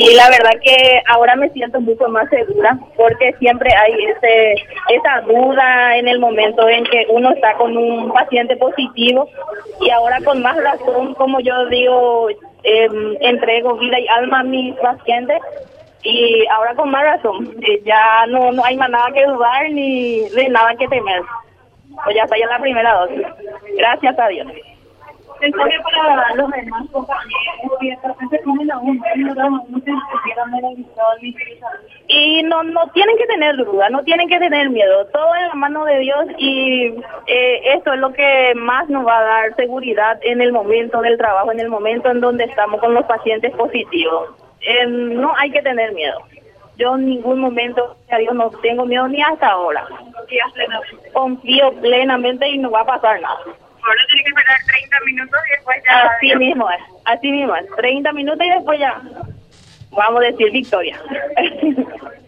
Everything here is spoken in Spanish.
Y la verdad que ahora me siento mucho más segura porque siempre hay ese esa duda en el momento en que uno está con un paciente positivo y ahora con más razón, como yo digo, em, entrego vida y alma a mis pacientes y ahora con más razón, eh, ya no, no hay más nada que dudar ni de nada que temer. Pues ya está ya la primera dosis. Gracias a Dios. Entonces, para los demás compañeros, y no no, tienen que tener duda, no tienen que tener miedo. Todo en la mano de Dios y eh, eso es lo que más nos va a dar seguridad en el momento del trabajo, en el momento en donde estamos con los pacientes positivos. No hay que tener miedo. Yo en ningún momento, a Dios, no tengo miedo ni hasta ahora. Confío plenamente y no va a pasar nada. Ahora tiene que esperar 30 minutos y después ya... Así mismo es, así mismo es. 30 minutos y después ya vamos a decir victoria.